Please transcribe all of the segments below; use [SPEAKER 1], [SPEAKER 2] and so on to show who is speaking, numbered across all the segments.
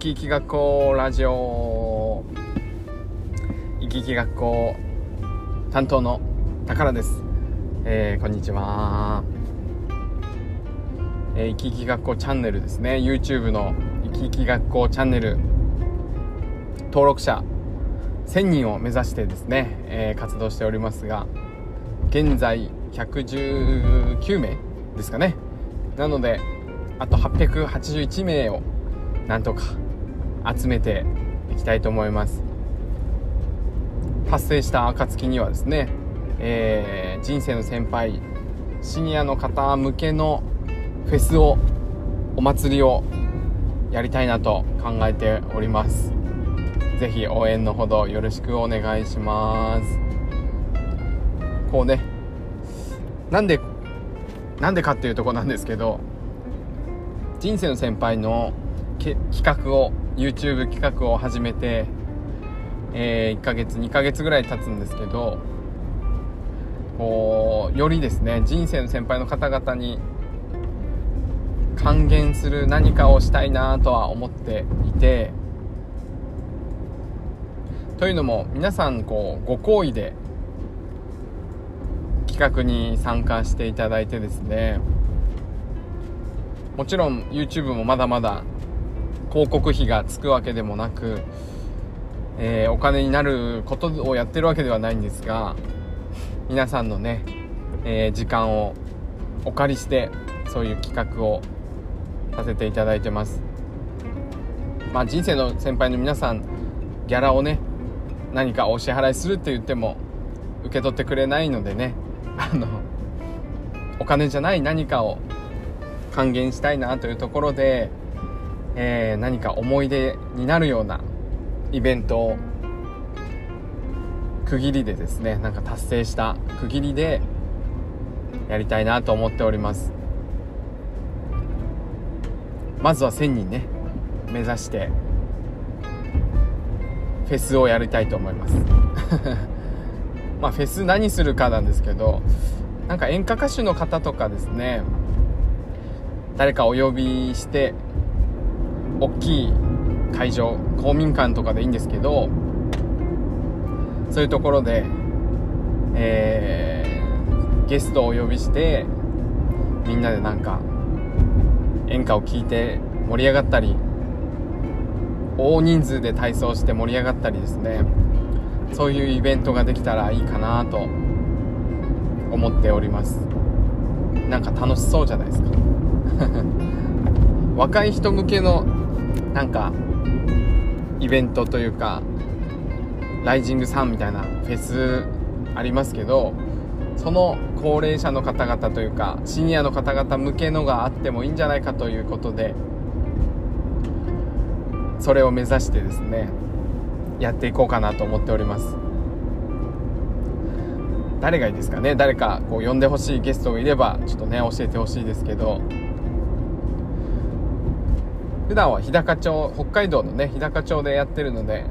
[SPEAKER 1] き生き学校ラジオ。生き生き学校担当の宝です、えー、こんにちは、えー、生き生き学校チャンネルですね。YouTube の生き生き学校チャンネル登録者1000人を目指してですね、えー、活動しておりますが現在119名ですかね。なのであと881名をなんとか集めていきたいと思います。達成した暁にはですね、えー、人生の先輩シニアの方向けのフェスをお祭りをやりたいなと考えております。是非応援のほどよろしくお願いします。こうねなんでなんでかっていうとこなんですけど人生の先輩の企画を YouTube 企画を始めて、えー、1ヶ月2ヶ月ぐらい経つんですけどこうよりですね人生の先輩の方々に還元する何かをしたいなとは思っていてというのも皆さんこうご好意で企画に参加していただいてですねもちろん YouTube もまだまだ広告費がつくわけでもなく、えー、お金になることをやってるわけではないんですが皆さんのね、えー、時間をお借りしてそういう企画をさせていただいてます。まあ人生の先輩の皆さんギャラをね何かお支払いするって言っても受け取ってくれないのでね あのお金じゃない何かを還元したいなというところで、えー、何か思い出になるようなイベントを区切りでですねなんか達成した区切りでやりたいなと思っております。まずは1000人ね目指してフェスをやりたいと思います。まあフェス何するかなんですけどなんか演歌歌手の方とかですね誰かお呼びして大きい会場公民館とかでいいんですけどそういうところで、えー、ゲストをお呼びしてみんなでなんか演歌を聴いて盛り上がったり大人数で体操して盛り上がったりですね。そういうイベントができたらいいかなと思っております。なんか楽しそうじゃないですか。若い人向けのなんかイベントというかライジングサンみたいなフェスありますけどその高齢者の方々というかシニアの方々向けのがあってもいいんじゃないかということでそれを目指してですねやっていこうかなと思っております。誰がいいですかね？誰かこう呼んでほしいゲストがいればちょっとね教えてほしいですけど。普段は日高町北海道のね日高町でやってるのでやっ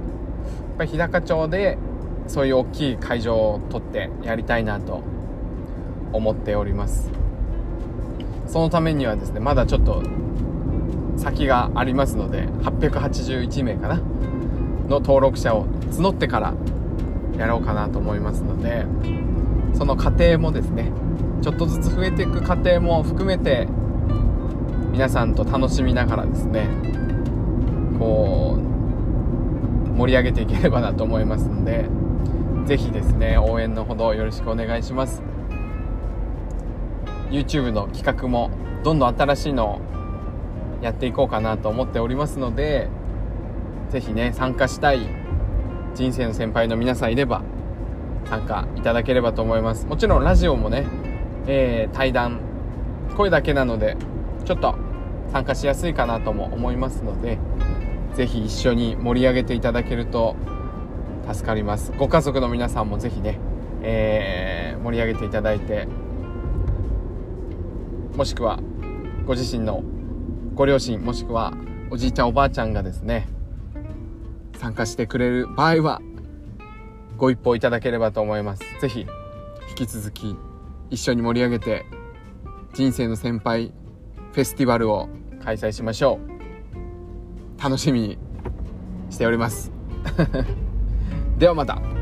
[SPEAKER 1] ぱり日高町でそういう大きい会場を取ってやりたいなと思っております。そのためにはですねまだちょっと先がありますので881名かなの登録者を募ってからやろうかなと思いますのでその過程もですねちょっとずつ増えていく過程も含めて皆さんと楽しみながらですねこう盛り上げていければなと思いますので是非ですね応援のほどよろしくお願いします。YouTube の企画もどんどん新しいのをやっていこうかなと思っておりますので是非ね参加したい人生の先輩の皆さんいれば参加いただければと思います。もちろんラジオもね、えー、対談声だけなのでちょっと参加しやすいかなとも思いますので是非一緒に盛り上げていただけると助かります。ご家族の皆さんも是非ね、えー、盛り上げていただいてもしくはご自身のご両親もしくはおじいちゃんおばあちゃんがですね参加してくれる場合はご一報いただければと思います。是非引き続き一緒に盛り上げて人生の先輩フェスティバルを開催しましょう。楽しみにしております。ではまた。